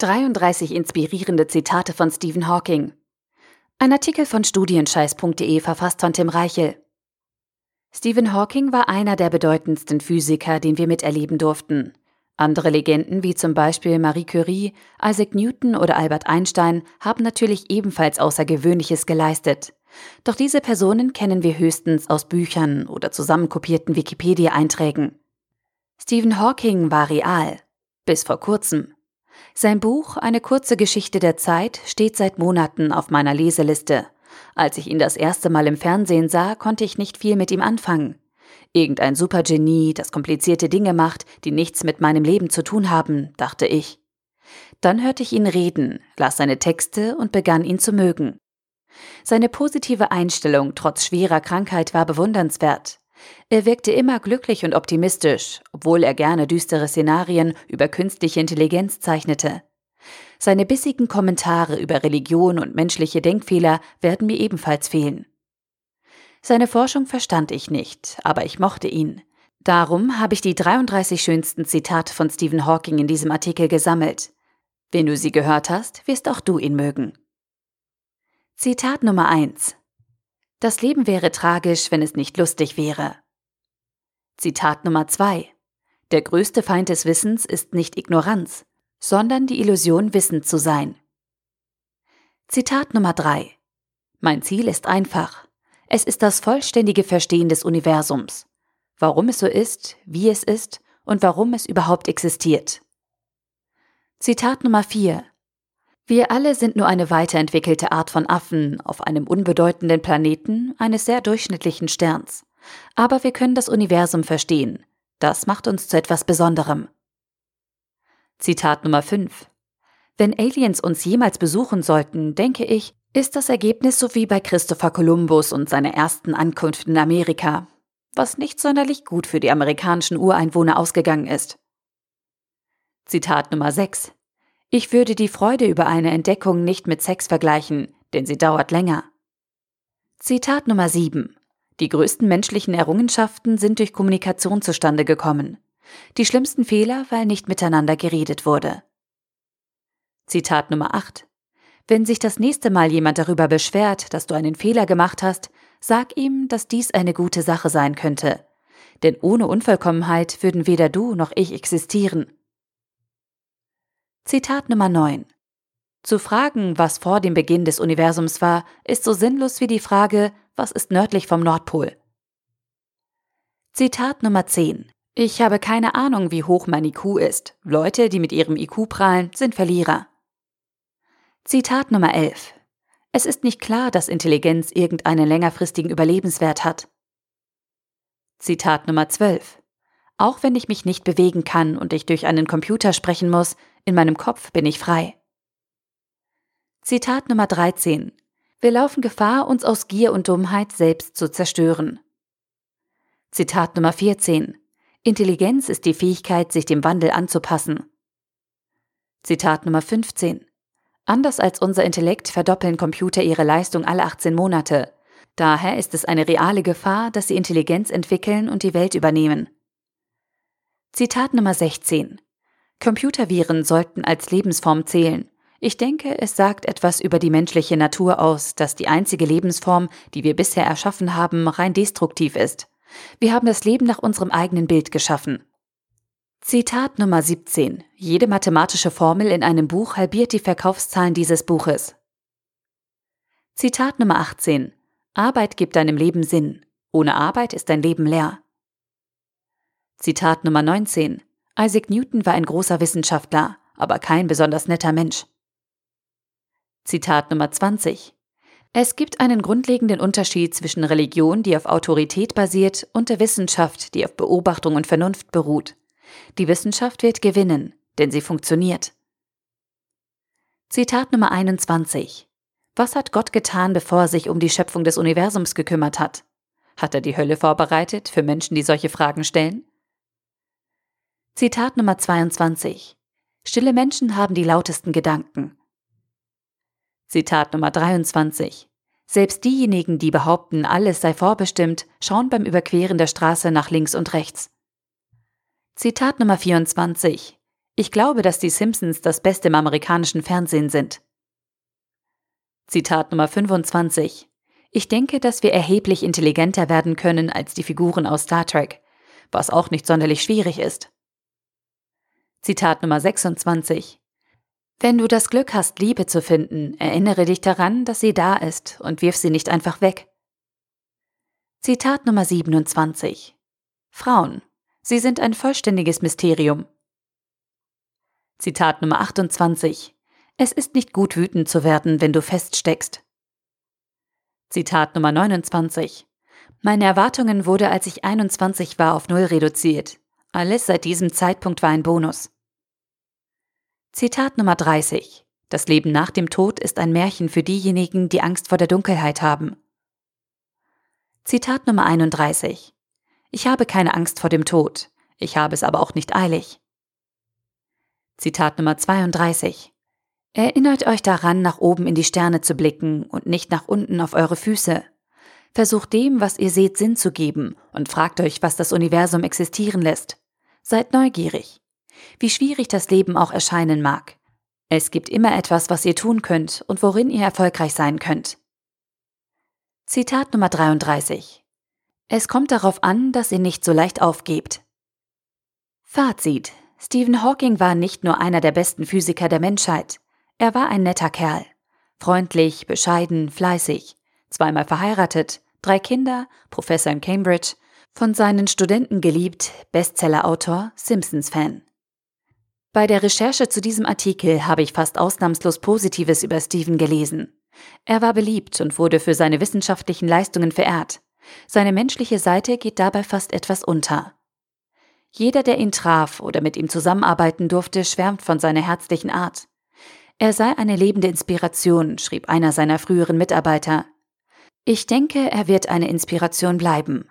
33 inspirierende Zitate von Stephen Hawking. Ein Artikel von studienscheiß.de verfasst von Tim Reichel. Stephen Hawking war einer der bedeutendsten Physiker, den wir miterleben durften. Andere Legenden wie zum Beispiel Marie Curie, Isaac Newton oder Albert Einstein haben natürlich ebenfalls Außergewöhnliches geleistet. Doch diese Personen kennen wir höchstens aus Büchern oder zusammenkopierten Wikipedia-Einträgen. Stephen Hawking war real. Bis vor kurzem. Sein Buch Eine kurze Geschichte der Zeit steht seit Monaten auf meiner Leseliste. Als ich ihn das erste Mal im Fernsehen sah, konnte ich nicht viel mit ihm anfangen. Irgendein Supergenie, das komplizierte Dinge macht, die nichts mit meinem Leben zu tun haben, dachte ich. Dann hörte ich ihn reden, las seine Texte und begann ihn zu mögen. Seine positive Einstellung trotz schwerer Krankheit war bewundernswert. Er wirkte immer glücklich und optimistisch, obwohl er gerne düstere Szenarien über künstliche Intelligenz zeichnete. Seine bissigen Kommentare über Religion und menschliche Denkfehler werden mir ebenfalls fehlen. Seine Forschung verstand ich nicht, aber ich mochte ihn. Darum habe ich die 33 schönsten Zitate von Stephen Hawking in diesem Artikel gesammelt. Wenn du sie gehört hast, wirst auch du ihn mögen. Zitat Nummer 1 das Leben wäre tragisch, wenn es nicht lustig wäre. Zitat Nummer 2. Der größte Feind des Wissens ist nicht Ignoranz, sondern die Illusion, wissend zu sein. Zitat Nummer 3. Mein Ziel ist einfach. Es ist das vollständige Verstehen des Universums. Warum es so ist, wie es ist und warum es überhaupt existiert. Zitat Nummer 4. Wir alle sind nur eine weiterentwickelte Art von Affen auf einem unbedeutenden Planeten eines sehr durchschnittlichen Sterns. Aber wir können das Universum verstehen. Das macht uns zu etwas Besonderem. Zitat Nummer 5. Wenn Aliens uns jemals besuchen sollten, denke ich, ist das Ergebnis so wie bei Christopher Columbus und seiner ersten Ankunft in Amerika, was nicht sonderlich gut für die amerikanischen Ureinwohner ausgegangen ist. Zitat Nummer 6. Ich würde die Freude über eine Entdeckung nicht mit Sex vergleichen, denn sie dauert länger. Zitat Nummer 7. Die größten menschlichen Errungenschaften sind durch Kommunikation zustande gekommen. Die schlimmsten Fehler, weil nicht miteinander geredet wurde. Zitat Nummer 8. Wenn sich das nächste Mal jemand darüber beschwert, dass du einen Fehler gemacht hast, sag ihm, dass dies eine gute Sache sein könnte. Denn ohne Unvollkommenheit würden weder du noch ich existieren. Zitat Nummer 9. Zu fragen, was vor dem Beginn des Universums war, ist so sinnlos wie die Frage, was ist nördlich vom Nordpol. Zitat Nummer 10. Ich habe keine Ahnung, wie hoch mein IQ ist. Leute, die mit ihrem IQ prahlen, sind Verlierer. Zitat Nummer 11. Es ist nicht klar, dass Intelligenz irgendeinen längerfristigen Überlebenswert hat. Zitat Nummer 12. Auch wenn ich mich nicht bewegen kann und ich durch einen Computer sprechen muss, in meinem Kopf bin ich frei. Zitat Nummer 13. Wir laufen Gefahr, uns aus Gier und Dummheit selbst zu zerstören. Zitat Nummer 14. Intelligenz ist die Fähigkeit, sich dem Wandel anzupassen. Zitat Nummer 15. Anders als unser Intellekt verdoppeln Computer ihre Leistung alle 18 Monate. Daher ist es eine reale Gefahr, dass sie Intelligenz entwickeln und die Welt übernehmen. Zitat Nummer 16. Computerviren sollten als Lebensform zählen. Ich denke, es sagt etwas über die menschliche Natur aus, dass die einzige Lebensform, die wir bisher erschaffen haben, rein destruktiv ist. Wir haben das Leben nach unserem eigenen Bild geschaffen. Zitat Nummer 17. Jede mathematische Formel in einem Buch halbiert die Verkaufszahlen dieses Buches. Zitat Nummer 18. Arbeit gibt deinem Leben Sinn. Ohne Arbeit ist dein Leben leer. Zitat Nummer 19. Isaac Newton war ein großer Wissenschaftler, aber kein besonders netter Mensch. Zitat Nummer 20. Es gibt einen grundlegenden Unterschied zwischen Religion, die auf Autorität basiert, und der Wissenschaft, die auf Beobachtung und Vernunft beruht. Die Wissenschaft wird gewinnen, denn sie funktioniert. Zitat Nummer 21. Was hat Gott getan, bevor er sich um die Schöpfung des Universums gekümmert hat? Hat er die Hölle vorbereitet für Menschen, die solche Fragen stellen? Zitat Nummer 22. Stille Menschen haben die lautesten Gedanken. Zitat Nummer 23. Selbst diejenigen, die behaupten, alles sei vorbestimmt, schauen beim Überqueren der Straße nach links und rechts. Zitat Nummer 24. Ich glaube, dass die Simpsons das Beste im amerikanischen Fernsehen sind. Zitat Nummer 25. Ich denke, dass wir erheblich intelligenter werden können als die Figuren aus Star Trek, was auch nicht sonderlich schwierig ist. Zitat Nummer 26. Wenn du das Glück hast, Liebe zu finden, erinnere dich daran, dass sie da ist und wirf sie nicht einfach weg. Zitat Nummer 27. Frauen. Sie sind ein vollständiges Mysterium. Zitat Nummer 28. Es ist nicht gut wütend zu werden, wenn du feststeckst. Zitat Nummer 29. Meine Erwartungen wurde, als ich 21 war, auf Null reduziert. Alles seit diesem Zeitpunkt war ein Bonus. Zitat Nummer 30. Das Leben nach dem Tod ist ein Märchen für diejenigen, die Angst vor der Dunkelheit haben. Zitat Nummer 31. Ich habe keine Angst vor dem Tod, ich habe es aber auch nicht eilig. Zitat Nummer 32. Erinnert euch daran, nach oben in die Sterne zu blicken und nicht nach unten auf eure Füße. Versucht dem, was ihr seht, Sinn zu geben und fragt euch, was das Universum existieren lässt. Seid neugierig. Wie schwierig das Leben auch erscheinen mag. Es gibt immer etwas, was ihr tun könnt und worin ihr erfolgreich sein könnt. Zitat Nummer 33. Es kommt darauf an, dass ihr nicht so leicht aufgebt. Fazit. Stephen Hawking war nicht nur einer der besten Physiker der Menschheit. Er war ein netter Kerl. Freundlich, bescheiden, fleißig. Zweimal verheiratet, drei Kinder, Professor in Cambridge, von seinen Studenten geliebt, Bestsellerautor, Simpsons-Fan. Bei der Recherche zu diesem Artikel habe ich fast ausnahmslos Positives über Stephen gelesen. Er war beliebt und wurde für seine wissenschaftlichen Leistungen verehrt. Seine menschliche Seite geht dabei fast etwas unter. Jeder, der ihn traf oder mit ihm zusammenarbeiten durfte, schwärmt von seiner herzlichen Art. Er sei eine lebende Inspiration, schrieb einer seiner früheren Mitarbeiter. Ich denke, er wird eine Inspiration bleiben.